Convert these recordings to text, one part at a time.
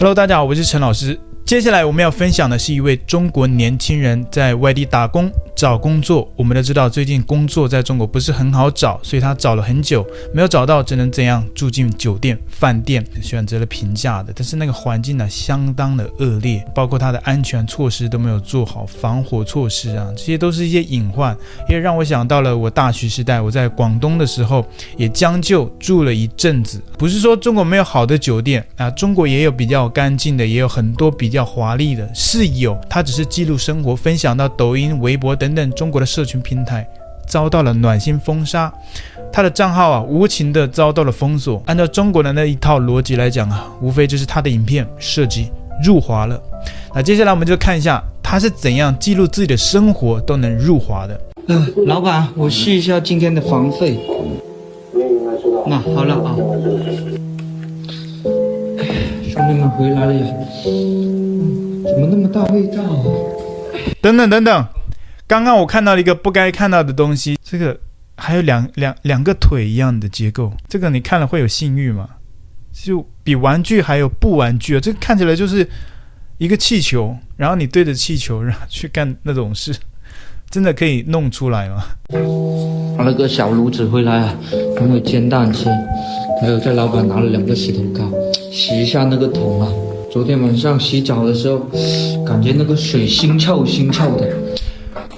Hello，大家好，我是陈老师。接下来我们要分享的是一位中国年轻人在外地打工找工作。我们都知道最近工作在中国不是很好找，所以他找了很久没有找到，只能怎样住进酒店、饭店，选择了平价的。但是那个环境呢，相当的恶劣，包括他的安全措施都没有做好，防火措施啊，这些都是一些隐患，也让我想到了我大学时代我在广东的时候，也将就住了一阵子。不是说中国没有好的酒店啊，中国也有比较干净的，也有很多比较。华丽的是有，他只是记录生活，分享到抖音、微博等等等中国的社群平台，遭到了暖心封杀，他的账号啊无情的遭到了封锁。按照中国的那一套逻辑来讲啊，无非就是他的影片涉及入华了。那接下来我们就看一下他是怎样记录自己的生活都能入华的。嗯、呃，老板，我续一下今天的房费。那、啊、好了啊，兄弟们回来了呀。怎么那么大味道啊？等等等等，刚刚我看到了一个不该看到的东西，这个还有两两两个腿一样的结构，这个你看了会有性欲吗？就比玩具还有不玩具啊！这看起来就是一个气球，然后你对着气球然后去干那种事，真的可以弄出来吗？拿了个小炉子回来啊，因为煎蛋吃，还有在老板拿了两个洗头膏，洗一下那个桶啊。昨天晚上洗澡的时候，感觉那个水腥臭腥臭的。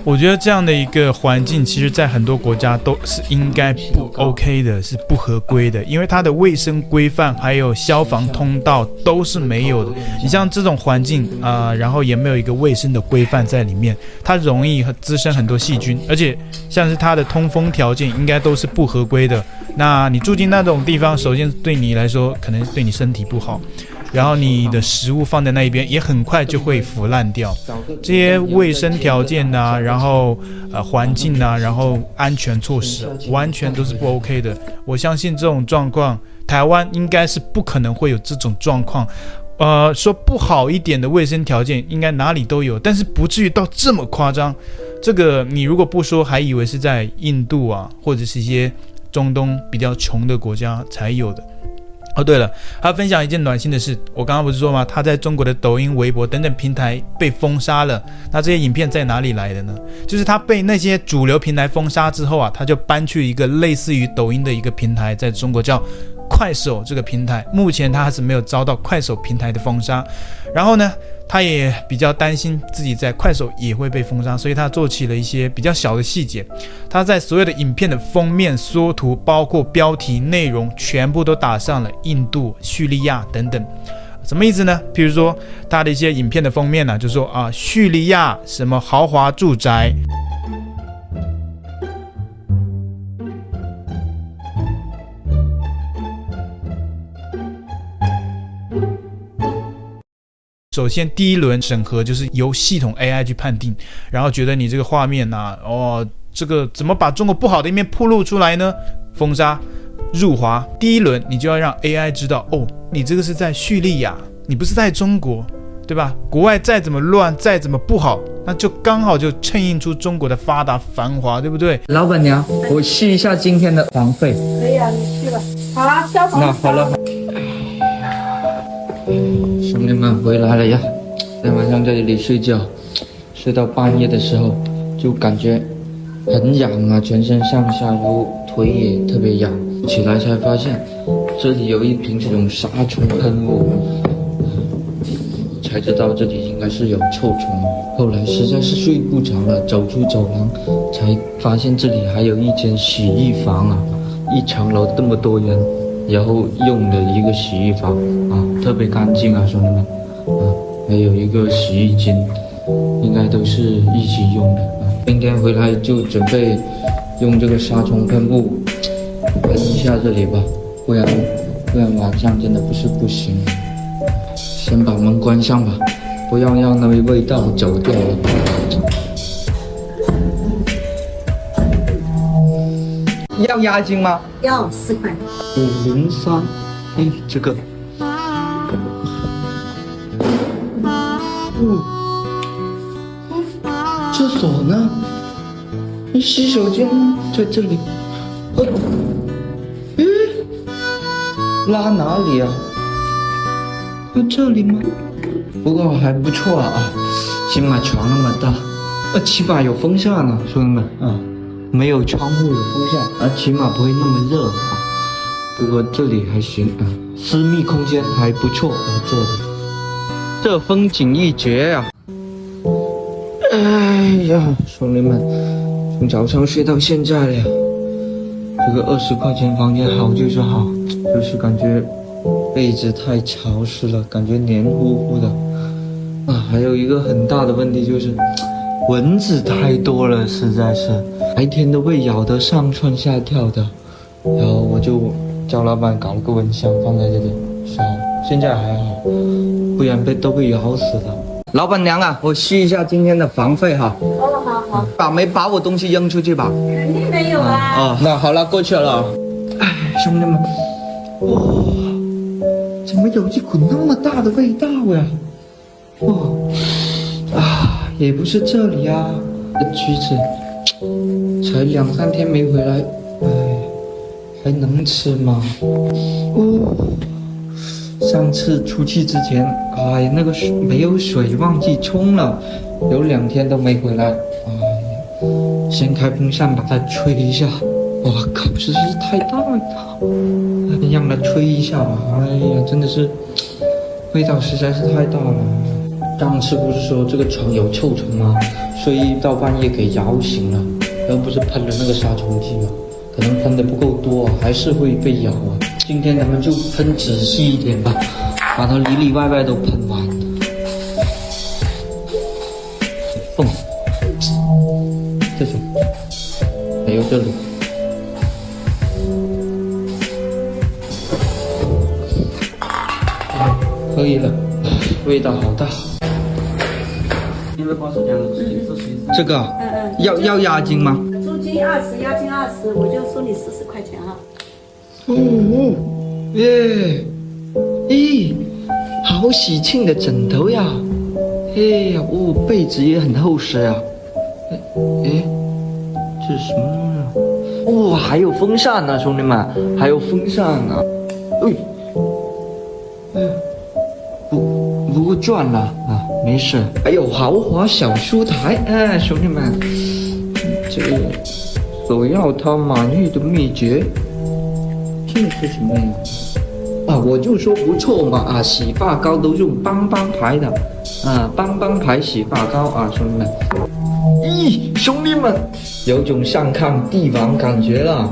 我觉得这样的一个环境，其实在很多国家都是应该不 OK 的，是不合规的，因为它的卫生规范还有消防通道都是没有的。你像这种环境啊、然后也没有一个卫生的规范在里面，它容易滋生很多细菌，而且像是它的通风条件应该都是不合规的。那你住进那种地方，首先对你来说可能对你身体不好。然后你的食物放在那一边，也很快就会腐烂掉。这些卫生条件呐、啊，然后呃环境呐、啊，然后安全措施，完全都是不 OK 的。我相信这种状况，台湾应该是不可能会有这种状况。呃，说不好一点的卫生条件，应该哪里都有，但是不至于到这么夸张。这个你如果不说，还以为是在印度啊，或者是一些中东比较穷的国家才有的。哦，对了，还要分享一件暖心的事。我刚刚不是说吗？他在中国的抖音、微博等等平台被封杀了。那这些影片在哪里来的呢？就是他被那些主流平台封杀之后啊，他就搬去一个类似于抖音的一个平台，在中国叫快手这个平台。目前他还是没有遭到快手平台的封杀。然后呢，他也比较担心自己在快手也会被封杀，所以他做起了一些比较小的细节。他在所有的影片的封面缩图，包括标题内容，全部都打上了印度、叙利亚等等。什么意思呢？譬如说，他的一些影片的封面呢，就说啊，叙利亚什么豪华住宅。首先，第一轮审核就是由系统 AI 去判定，然后觉得你这个画面呐、啊，哦，这个怎么把中国不好的一面暴露出来呢？封杀、入华。第一轮你就要让 AI 知道，哦，你这个是在叙利亚，你不是在中国，对吧？国外再怎么乱，再怎么不好，那就刚好就衬映出中国的发达繁华，对不对？老板娘，我续一下今天的房费。可以啊，你去吧。好了，消防。那好了。你们回来了呀！在晚上在这里睡觉，睡到半夜的时候就感觉很痒啊，全身上下然后腿也特别痒。起来才发现这里有一瓶这种杀虫喷雾，才知道这里应该是有臭虫。后来实在是睡不着了，走出走廊才发现这里还有一间洗衣房啊！一层楼这么多人。然后用的一个洗衣房啊，特别干净啊，兄弟们，啊，还有一个洗衣机，应该都是一起用的啊。今天回来就准备用这个杀虫喷雾喷一下这里吧，不然不然晚上真的不是不行。先把门关上吧，不要让那个味道走掉了。要押金吗？要四块。五零三，哎，这个。嗯。厕所呢？洗手间在这里。呃。哎。拉哪里啊？就这里吗？不过还不错啊，起码床那么大，呃，起码有风扇呢，兄弟们啊，没有窗户有风扇，啊，起码不会那么热啊。不过这里还行啊，私密空间还不错啊，这里，这风景一绝呀、啊。哎呀，兄弟们，从早上睡到现在了，这个二十块钱房间好就是好，就是感觉被子太潮湿了，感觉黏糊糊的。啊，还有一个很大的问题就是蚊子太多了，实在是白天都被咬得上蹿下跳的。然后我就叫老板搞了个蚊香放在这里，是啊，现在还好，不然被都被咬死了。老板娘啊，我续一下今天的房费哈。哦，好好。把没把我东西扔出去吧？肯定没有啊。啊、哦，那好了，过去了。哎，兄弟们，哇，怎么有一股那么大的味道呀？哦，啊，也不是这里啊，橘子才两三天没回来，哎，还能吃吗？哦，上次出去之前，哎，那个水没有水，忘记冲了，有两天都没回来，哎，先开风扇把它吹一下，哇靠，实在是太大了，让它吹一下吧，哎呀，真的是味道实在是太大了。上次不是说这个床有臭虫吗？睡到半夜给摇醒了，然后不是喷了那个杀虫剂吗？可能喷的不够多，还是会被咬啊。今天咱们就喷仔细一点吧，把它里里外外都喷完。缝，这种，还有这里，可以了，味道好大。这个，嗯嗯，要要押金吗？租金二十，押金二十，我就收你四十块钱哈。哦哦，耶，咦，好喜庆的枕头呀！哎呀，哦，被子也很厚实呀。哎，这是什么呢？哦，还有风扇呢，兄弟们，还有风扇呢。哎，哎，不不过转了啊。没事，还有豪华小书台，哎，兄弟们，这个索要他满意的秘诀，这是什么呀？啊，我就说不错嘛，啊，洗发膏都用邦邦牌的，啊，邦邦牌洗发膏啊，兄弟们，咦，兄弟们，有种上炕帝王感觉了，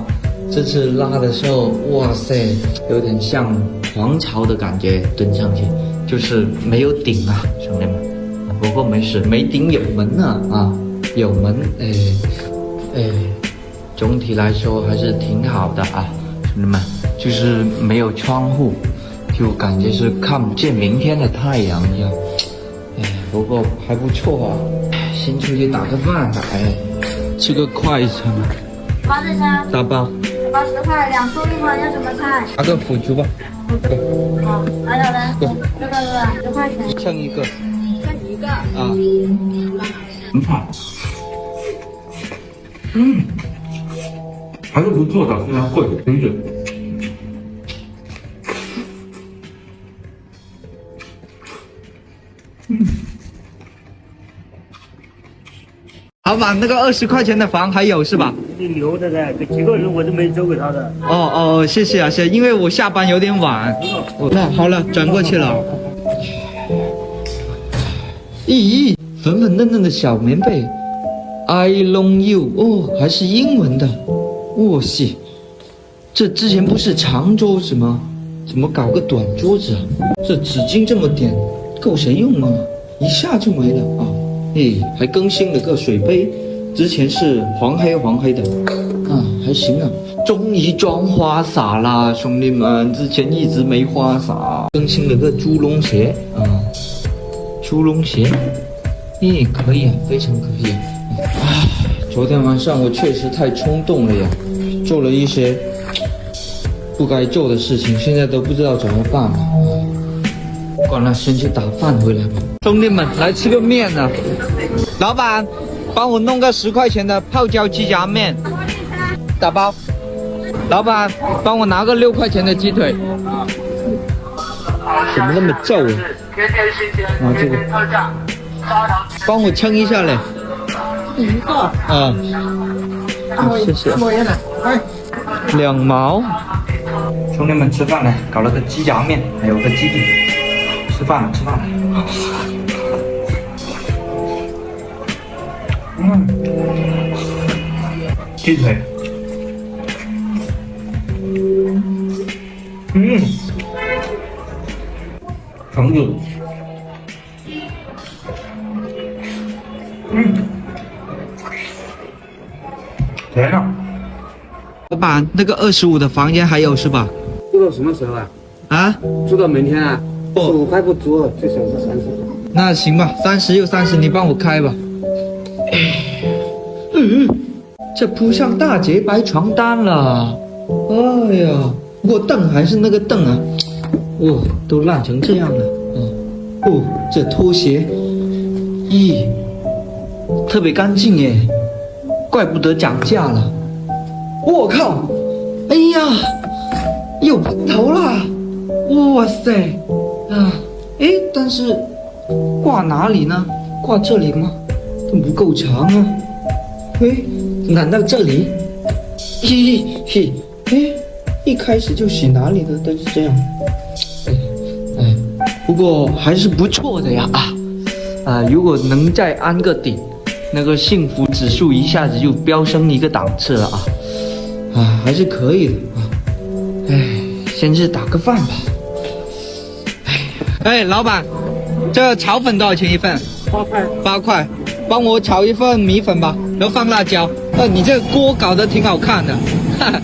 这次拉的时候，哇塞，有点像皇朝的感觉，蹲上去。就是没有顶啊，兄弟们，不过没事，没顶有门呢啊，啊，有门，哎哎，总体来说还是挺好的啊，兄弟们，就是没有窗户，就感觉是看不见明天的太阳一样，哎，不过还不错啊，先出去打个饭吧，哎，吃个快餐，八十三，大包，八十块，两餸一碗，要什么菜？拿个腐竹吧。好，来了来，这个是十块钱，剩一个，剩一个啊，很好，嗯，还是不错的，虽然贵，挺准。嗯，老板，那个二十块钱的房还有是吧？留着的，这几个人我都没租给他的。哦哦，谢谢啊，谢，因为我下班有点晚。哦，那好了，转过去了。咦，粉粉嫩嫩的小棉被，I long you，哦，还是英文的。哇塞，这之前不是长桌子吗？怎么搞个短桌子啊？这纸巾这么点，够谁用吗？一下就没了啊！哎，还更新了个水杯。之前是黄黑黄黑的，啊，还行啊，终于装花洒啦，兄弟们，之前一直没花洒，更新了个猪笼鞋。啊，猪笼鞋，咦，可以啊，非常可以啊，唉，昨天晚上我确实太冲动了呀，做了一些不该做的事情，现在都不知道怎么办。了，管了，先去打饭回来吧，兄弟们，来吃个面呢，老板。帮我弄个十块钱的泡椒鸡杂面，打包。老板，帮我拿个六块钱的鸡腿。怎么那么皱啊？啊，这个，帮我称一下嘞。一个。啊。谢谢。两毛。兄弟们吃饭了，搞了个鸡杂面，还有个鸡腿。吃饭了，吃饭了。嗯。鸡腿。嗯。肠子。嗯。甜啊。老板，那个二十五的房间还有是吧？住到什么时候啊？啊？住到明天啊？十五块不足，最少是三十。那行吧，三十又三十，你帮我开吧。嗯，这铺上大洁白床单了。哎呀，不过凳还是那个凳啊。哦，都烂成这样了。哦，这拖鞋，咦，特别干净耶，怪不得涨价了。我靠！哎呀，有喷头啦！哇塞！啊，哎，但是挂哪里呢？挂这里吗？都不够长啊！哎，难道这里？嘿嘿嘿！哎，一开始就洗哪里呢？但是这样，哎哎，不过还是不错的呀啊！啊，如果能再安个顶，那个幸福指数一下子就飙升一个档次了啊！啊，还是可以的啊。哎，先去打个饭吧。哎，哎，老板，这炒粉多少钱一份？八块。八块，帮我炒一份米粉吧，然后放辣椒。呃，你这个锅搞得挺好看的。哈哈。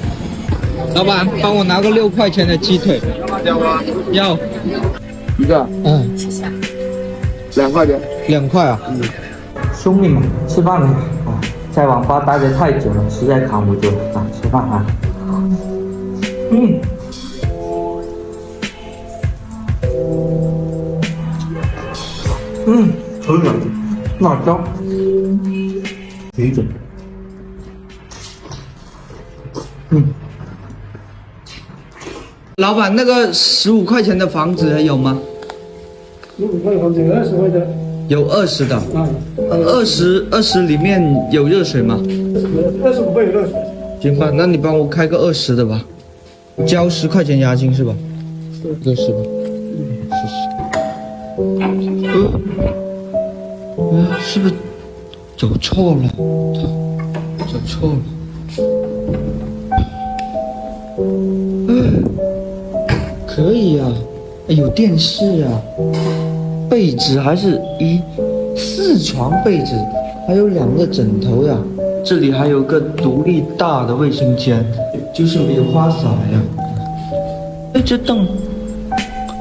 老板，帮我拿个六块钱的鸡腿。要辣椒吗？要。一个。嗯。谢谢两块钱。两块啊。嗯。兄弟们，吃饭了。在网吧待得太久了，实在扛不住了，啊，吃饭啊！嗯，嗯，可以了，辣椒，水准，嗯。老板，那个十五块钱的房子还有吗？十五块房子，二十块的。有二十的，嗯，二十二十里面有热水吗？二十五块有热水。行吧，那你帮我开个二十的吧，交十块钱押金是吧？对，二十吧。嗯，谢谢。呃，呃，是不是走错了？走错了。嗯，可以啊，有电视啊。被子还是一四床被子，还有两个枕头呀。这里还有个独立大的卫生间，就是没有花洒呀。哎，这凳，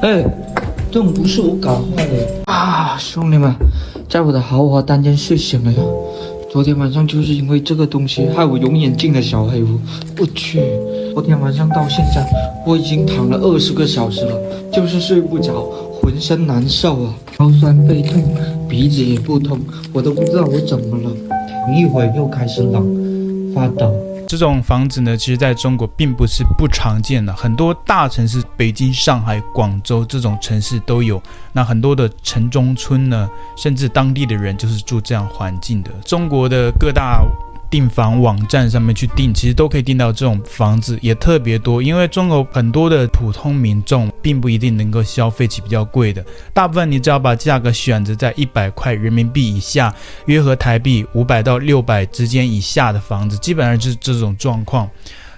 哎，凳不是我搞坏的啊！兄弟们，在我的豪华单间睡醒了呀。昨天晚上就是因为这个东西，害我永远进了小黑屋。我去，昨天晚上到现在，我已经躺了二十个小时了，就是睡不着。浑身难受啊，腰酸背痛，鼻子也不通，我都不知道我怎么了。躺一会又开始冷，发抖。这种房子呢，其实在中国并不是不常见的，很多大城市，北京、上海、广州这种城市都有。那很多的城中村呢，甚至当地的人就是住这样环境的。中国的各大。订房网站上面去订，其实都可以订到这种房子，也特别多。因为中国很多的普通民众并不一定能够消费起比较贵的，大部分你只要把价格选择在一百块人民币以下，约合台币五百到六百之间以下的房子，基本上就是这种状况。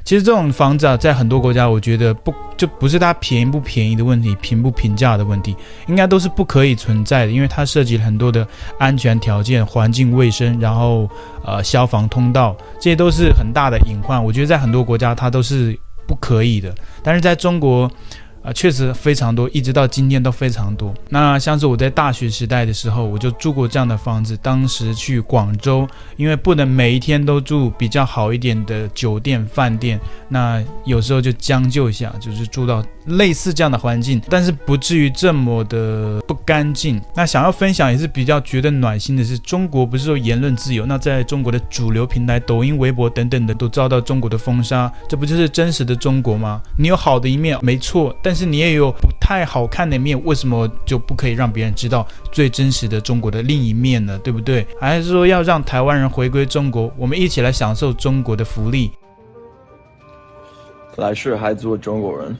其实这种房子啊，在很多国家，我觉得不就不是它便宜不便宜的问题，平不平价的问题，应该都是不可以存在的，因为它涉及了很多的安全条件、环境卫生，然后呃消防通道，这些都是很大的隐患。我觉得在很多国家它都是不可以的，但是在中国。啊，确实非常多，一直到今天都非常多。那像是我在大学时代的时候，我就住过这样的房子。当时去广州，因为不能每一天都住比较好一点的酒店饭店，那有时候就将就一下，就是住到类似这样的环境，但是不至于这么的不干净。那想要分享也是比较觉得暖心的是，中国不是说言论自由？那在中国的主流平台，抖音、微博等等的都遭到中国的封杀，这不就是真实的中国吗？你有好的一面没错，但是你也有不太好看的面，为什么就不可以让别人知道最真实的中国的另一面呢？对不对？还是说要让台湾人回归中国，我们一起来享受中国的福利？来世还做中国人。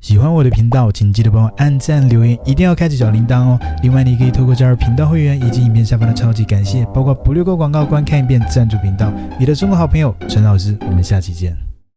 喜欢我的频道，请记得帮我按赞、留言，一定要开启小铃铛哦。另外，你可以透过加入频道会员以及影片下方的超级感谢，包括不略过广告、观看一遍赞助频道。你的中国好朋友陈老师，我们下期见。